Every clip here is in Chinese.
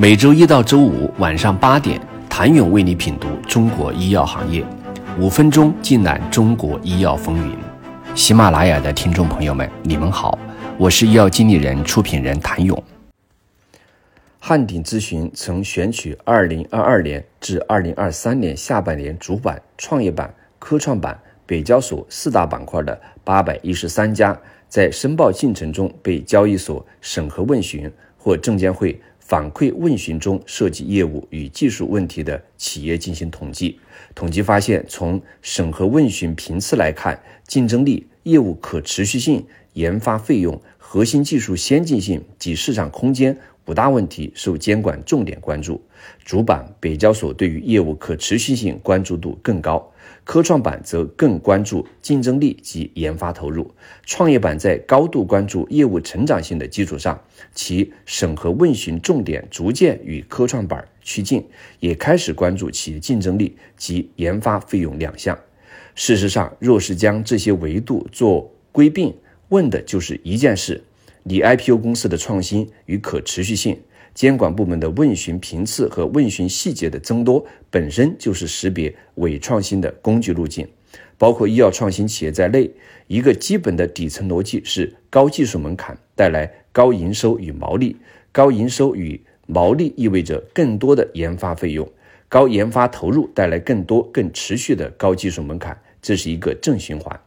每周一到周五晚上八点，谭勇为你品读中国医药行业，五分钟尽览中国医药风云。喜马拉雅的听众朋友们，你们好，我是医药经理人、出品人谭勇。汉鼎咨询曾选取二零二二年至二零二三年下半年主板、创业板、科创板、北交所四大板块的八百一十三家，在申报进程中被交易所审核问询或证监会。反馈问询中涉及业务与技术问题的企业进行统计，统计发现，从审核问询频次来看，竞争力、业务可持续性、研发费用、核心技术先进性及市场空间五大问题受监管重点关注。主板北交所对于业务可持续性关注度更高。科创板则更关注竞争力及研发投入，创业板在高度关注业务成长性的基础上，其审核问询重点逐渐与科创板趋近，也开始关注企业竞争力及研发费用两项。事实上，若是将这些维度做归并，问的就是一件事：你 IPO 公司的创新与可持续性。监管部门的问询频次和问询细节的增多，本身就是识别伪创新的工具路径。包括医药创新企业在内，一个基本的底层逻辑是：高技术门槛带来高营收与毛利，高营收与毛利意味着更多的研发费用，高研发投入带来更多更持续的高技术门槛，这是一个正循环。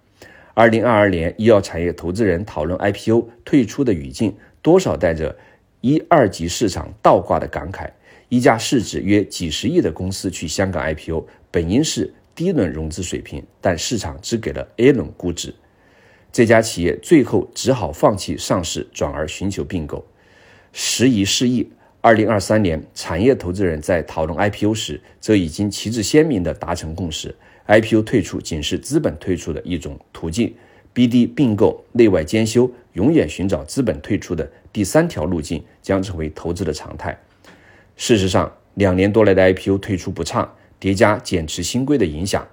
二零二二年，医药产业投资人讨论 IPO 退出的语境，多少带着。一二级市场倒挂的感慨，一家市值约几十亿的公司去香港 IPO，本应是低轮融资水平，但市场只给了 A 轮估值，这家企业最后只好放弃上市，转而寻求并购。时移世易，二零二三年，产业投资人在讨论 IPO 时，则已经旗帜鲜明地达成共识：IPO 退出仅是资本退出的一种途径。BD 并购、内外兼修，永远寻找资本退出的第三条路径，将成为投资的常态。事实上，两年多来的 IPO 退出不畅，叠加减持新规的影响，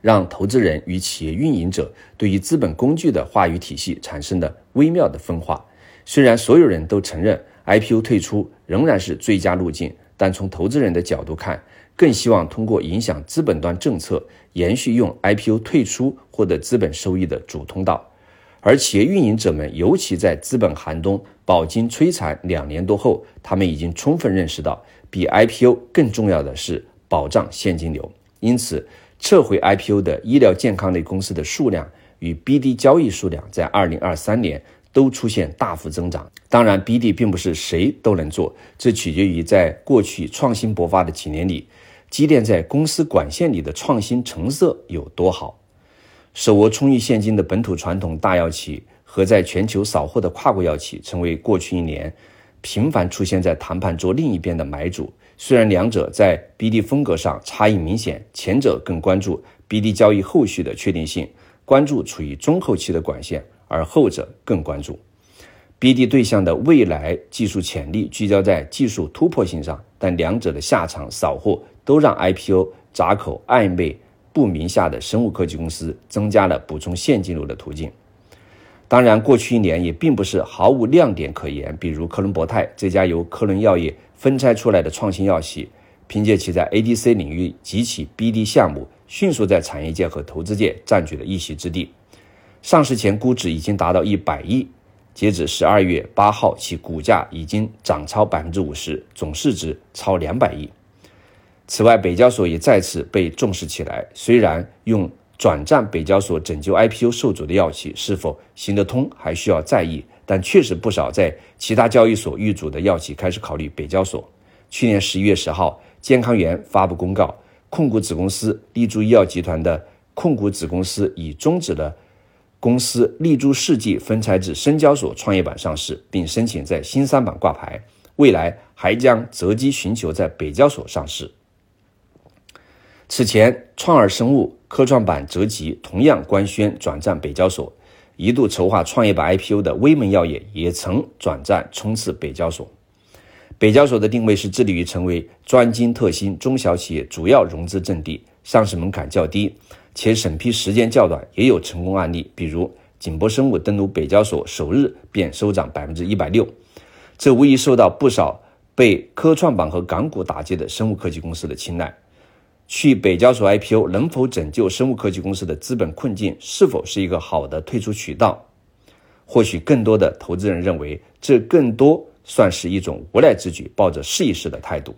让投资人与企业运营者对于资本工具的话语体系产生了微妙的分化。虽然所有人都承认 IPO 退出仍然是最佳路径，但从投资人的角度看，更希望通过影响资本端政策，延续用 IPO 退出获得资本收益的主通道，而企业运营者们，尤其在资本寒冬饱经摧残两年多后，他们已经充分认识到，比 IPO 更重要的是保障现金流。因此，撤回 IPO 的医疗健康类公司的数量与 BD 交易数量在2023年都出现大幅增长。当然，BD 并不是谁都能做，这取决于在过去创新勃发的几年里。积淀在公司管线里的创新成色有多好？手握充裕现金的本土传统大药企和在全球扫货的跨国药企，成为过去一年频繁出现在谈判桌另一边的买主。虽然两者在 BD 风格上差异明显，前者更关注 BD 交易后续的确定性，关注处于中后期的管线，而后者更关注 BD 对象的未来技术潜力，聚焦在技术突破性上。但两者的下场扫货。都让 IPO 闸口暧昧不明下的生物科技公司增加了补充现金流的途径。当然，过去一年也并不是毫无亮点可言。比如科伦博泰这家由科伦药业分拆出来的创新药企，凭借其在 ADC 领域及其 BD 项目，迅速在产业界和投资界占据了一席之地。上市前估值已经达到一百亿，截止十二月八号，其股价已经涨超百分之五十，总市值超两百亿。此外，北交所也再次被重视起来。虽然用转战北交所拯救 IPO 受阻的药企是否行得通还需要在意，但确实不少在其他交易所遇阻的药企开始考虑北交所。去年十一月十号，健康元发布公告，控股子公司立珠医药集团的控股子公司已终止了公司立柱世纪分拆至深交所创业板上市，并申请在新三板挂牌，未来还将择机寻求在北交所上市。此前，创尔生物、科创板择吉同样官宣转战北交所，一度筹划创业板 IPO 的威门药业也曾转战冲刺北交所。北交所的定位是致力于成为专精特新中小企业主要融资阵地，上市门槛较低，且审批时间较短，也有成功案例，比如景博生物登陆北交所首日便收涨百分之一百六，这无疑受到不少被科创板和港股打击的生物科技公司的青睐。去北交所 IPO 能否拯救生物科技公司的资本困境？是否是一个好的退出渠道？或许更多的投资人认为，这更多算是一种无奈之举，抱着试一试的态度。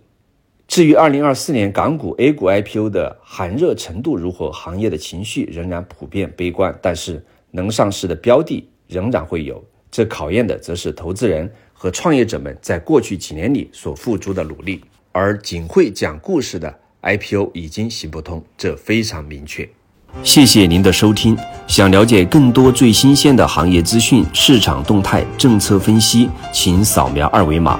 至于二零二四年港股、A 股 IPO 的寒热程度如何，行业的情绪仍然普遍悲观，但是能上市的标的仍然会有。这考验的则是投资人和创业者们在过去几年里所付出的努力，而仅会讲故事的 IPO 已经行不通，这非常明确。谢谢您的收听。想了解更多最新鲜的行业资讯、市场动态、政策分析，请扫描二维码